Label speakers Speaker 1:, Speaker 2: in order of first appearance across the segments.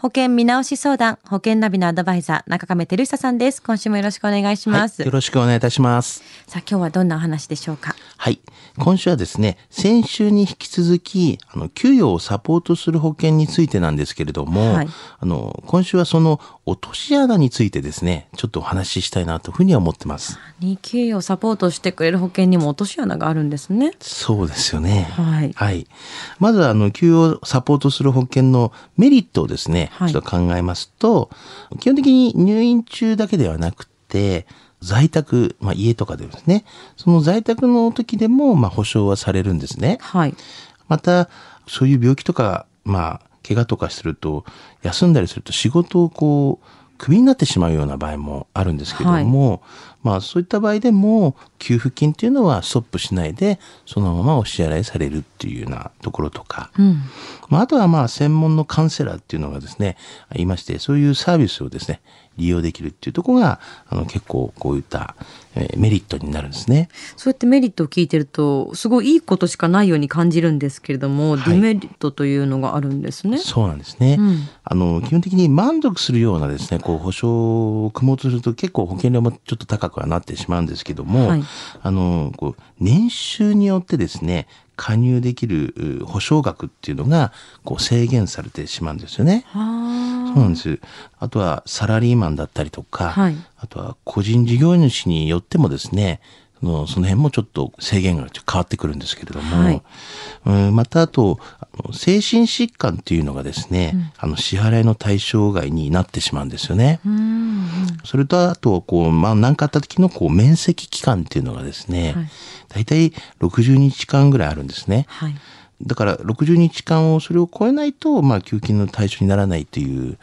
Speaker 1: 保険見直し相談、保険ナビのアドバイザー、中亀照久さんです。今週もよろしくお願いします。
Speaker 2: はい、よろしくお願いいたします。
Speaker 1: さあ、今日はどんなお話でしょうか？
Speaker 2: はい。今週はですね、先週に引き続き、あの、給与をサポートする保険についてなんですけれども、
Speaker 1: はい
Speaker 2: あの、今週はその落とし穴についてですね、ちょっとお話ししたいなというふうには思ってます。
Speaker 1: に給与をサポートしてくれる保険にも落とし穴があるんですね。
Speaker 2: そうですよね。
Speaker 1: はい
Speaker 2: はい。まずは、あの、給与をサポートする保険のメリットをですね、
Speaker 1: はい
Speaker 2: ちょっと考えますと、基本的に入院中だけではなくて、在宅、まあ、家とかでですね、その在宅の時でも、まあ、保証はされるんですね。
Speaker 1: はい。
Speaker 2: また、そういう病気とか、まあ、怪我とかすると、休んだりすると仕事をこう、クビになってしまうような場合もあるんですけども、まあそういった場合でも、給付金っていうのはストップしないで、そのままお支払いされるっていうようなところとか、
Speaker 1: うん。
Speaker 2: まああとはまあ専門のカウンセラーっていうのがですね、いまして、そういうサービスをですね、利用できるっていうところが、あの結構こういった、えーメリットになるんですね。
Speaker 1: そうやってメリットを聞いてると、すごいいいことしかないように感じるんですけれども、
Speaker 2: はい
Speaker 1: デメリットというのがあるんですね。
Speaker 2: そうなんですね。
Speaker 1: うん
Speaker 2: あの、基本的に満足するようなですね、こう、保証を組もうとすると結構保険料もちょっと高くはなってしまうんですけども、
Speaker 1: はい
Speaker 2: あの、こう、年収によってですね、加入できるう保証額っていうのが、こう、制限されてしまうんですよね。
Speaker 1: は
Speaker 2: そうなんです。あとはサラリーマンだったりとか、
Speaker 1: はい
Speaker 2: あとは個人事業主によってもですね、そのその辺もちょっと制限がちょっと変わってくるんですけれども、
Speaker 1: はい
Speaker 2: うんまたあと、あの精神疾患っていうのがですね、あの支払いの対象外になってしまうんですよね。それとあと、こう、まあ、何かあった時の、こう、面積期間っていうのがですね、
Speaker 1: はい
Speaker 2: 大体60日間ぐらいあるんですね。
Speaker 1: はい。
Speaker 2: だから60日間をそれを超えないと、まあ、給付金の対象にならないという。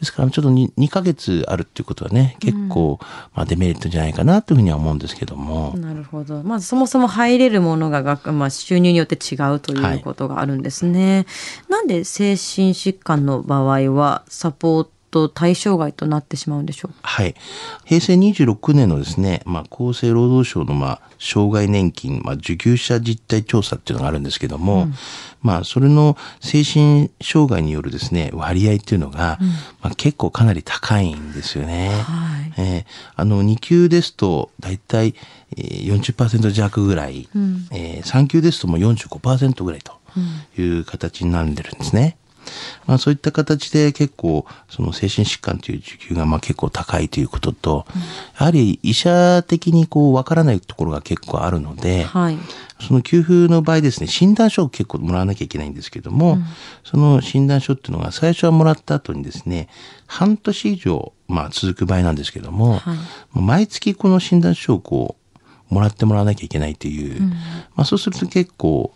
Speaker 2: ですから、ちょっと 2, 2ヶ月あるっていうことはね、結構、まあ、デメリットじゃないかなというふうには思うんですけども。
Speaker 1: なるほど。まずそもそも入れるものがが、まあ、収入によって違うということがあるんですね。なんで精神疾患の場合はサポート対象外となってしまうんでしょうか？
Speaker 2: はい。平成26年のですね、まあ、厚生労働省の、まあ、障害年金、まあ、受給者実態調査っていうのがあるんですけども、まあ、それの精神障害によるですね、割合っていうのが、まあ、結構かなり高いんですよね。
Speaker 1: はい
Speaker 2: えーあの、2級ですと、だいたいえー40%弱ぐらい、えー3級ですともう45%ぐらいという形になってるんですね。まあそういった形で結構その精神疾患という受給がまあ結構高いということと、やはり医者的にこうわからないところが結構あるので、
Speaker 1: はい。
Speaker 2: その給付の場合ですね、診断書を結構もらわなきゃいけないんですけども、その診断書っていうのが最初はもらった後にですね、半年以上、まあ続く場合なんですけども、
Speaker 1: はい。
Speaker 2: 毎月この診断書をこう、もらってもらわなきゃいけないという、まあそうすると結構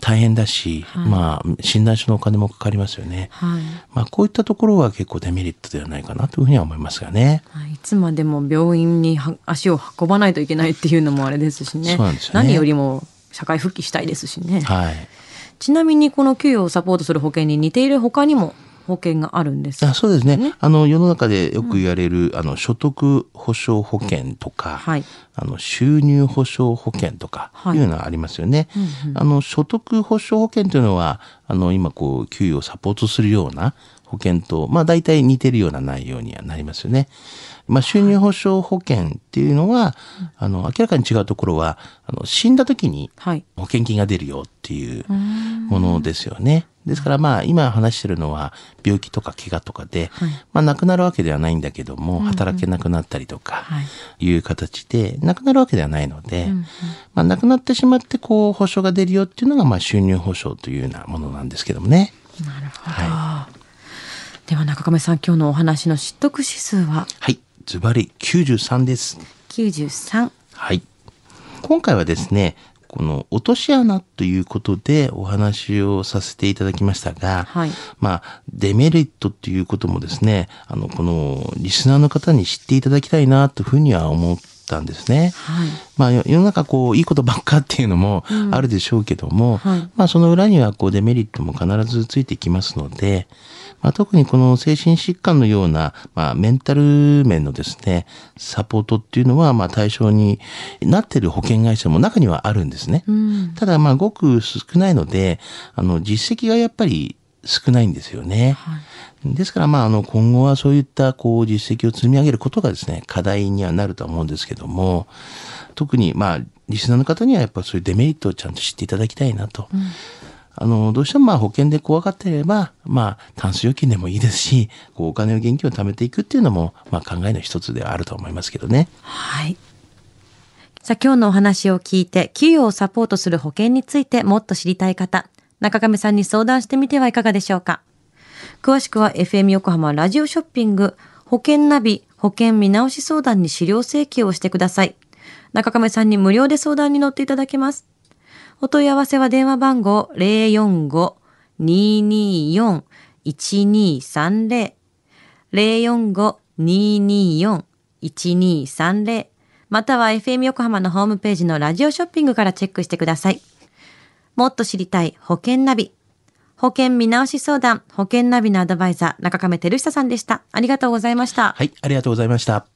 Speaker 2: 大変だし、まあ診断書のお金もかかりますよね。
Speaker 1: はい。
Speaker 2: まあこういったところは結構デメリットではないかなというふうには思いますがね。
Speaker 1: はいいつまでも病院には足を運ばないといけないっていうのもあれですしね。
Speaker 2: そうなんですよね
Speaker 1: 何よりも社会復帰したいですしね。
Speaker 2: はい。
Speaker 1: ちなみにこの給与をサポートする保険に似ている他にも保険があるんです。
Speaker 2: あそうですね。あの、世の中でよく言われる、あの、所得保障保険とか、
Speaker 1: はい
Speaker 2: あの、収入保障保険とか、
Speaker 1: はい
Speaker 2: いうのがありますよね。あの、所得保障保険というのは、あの、今、こう、給与をサポートするような保険と、まあ、大体似てるような内容にはなりますよね。まあ、収入保障保険っていうのは、あの、明らかに違うところは、あの、死んだ時に、
Speaker 1: はい。
Speaker 2: 保険金が出るよっていうものですよね。ですからまあ今話してるのは病気とか怪我とかで、まあ亡くなるわけではないんだけども、働けなくなったりとか
Speaker 1: はい。
Speaker 2: いう形で亡くなるわけではないので、まあ亡くなってしまってこう保証が出るよっていうのがまあ収入保証というようなものなんですけどもね。
Speaker 1: なるほど。では中亀さん今日のお話の知得指数は？
Speaker 2: はい。ズバリ93です。
Speaker 1: 93。
Speaker 2: はい。今回はですね、この落とし穴ということでお話をさせていただきましたが、
Speaker 1: はい
Speaker 2: まあ、デメリットっていうこともですね、あの、このリスナーの方に知っていただきたいなというふうには思っったんですね。はい、まあ世の中こういいことばっかっていうのもあるでしょうけども、うんはい、まあその裏にはこうデメリットも必ずついてきますので、まあ、特にこの精神疾患のような、まあ、メンタル面のですね、サポートっていうのは、まあ、対象になってる保険会社も中にはあるんですね。うん、ただ、まあ、ごく少ないので、あの、実績がやっぱり少ないんですよね。はい、ですから、まあ、あの、今後はそういった、こう、実績を積み上げることがですね、課題にはなると思うんですけども、特に、まあ、リスナーの方にはやっぱそういうデメリットをちゃんと知っていただきたいなと。うんあの、どうしてもまあ保険で怖がってれば、まあ、タンス預金でもいいですし、こうお金を現金を貯めていくっていうのも、まあ考えの一つではあると思いますけどね。
Speaker 1: はい。さあ今日のお話を聞いて、企業をサポートする保険についてもっと知りたい方、中亀さんに相談してみてはいかがでしょうか。詳しくは FM 横浜ラジオショッピング保険ナビ保険見直し相談に資料請求をしてください。中亀さんに無料で相談に乗っていただけます。お問い合わせは電話番号045-224-1230 045-224-1230または FM 横浜のホームページのラジオショッピングからチェックしてください。もっと知りたい保険ナビ。保険見直し相談、保険ナビのアドバイザー、中亀照久さんでした。ありがとうございました。
Speaker 2: はい、ありがとうございました。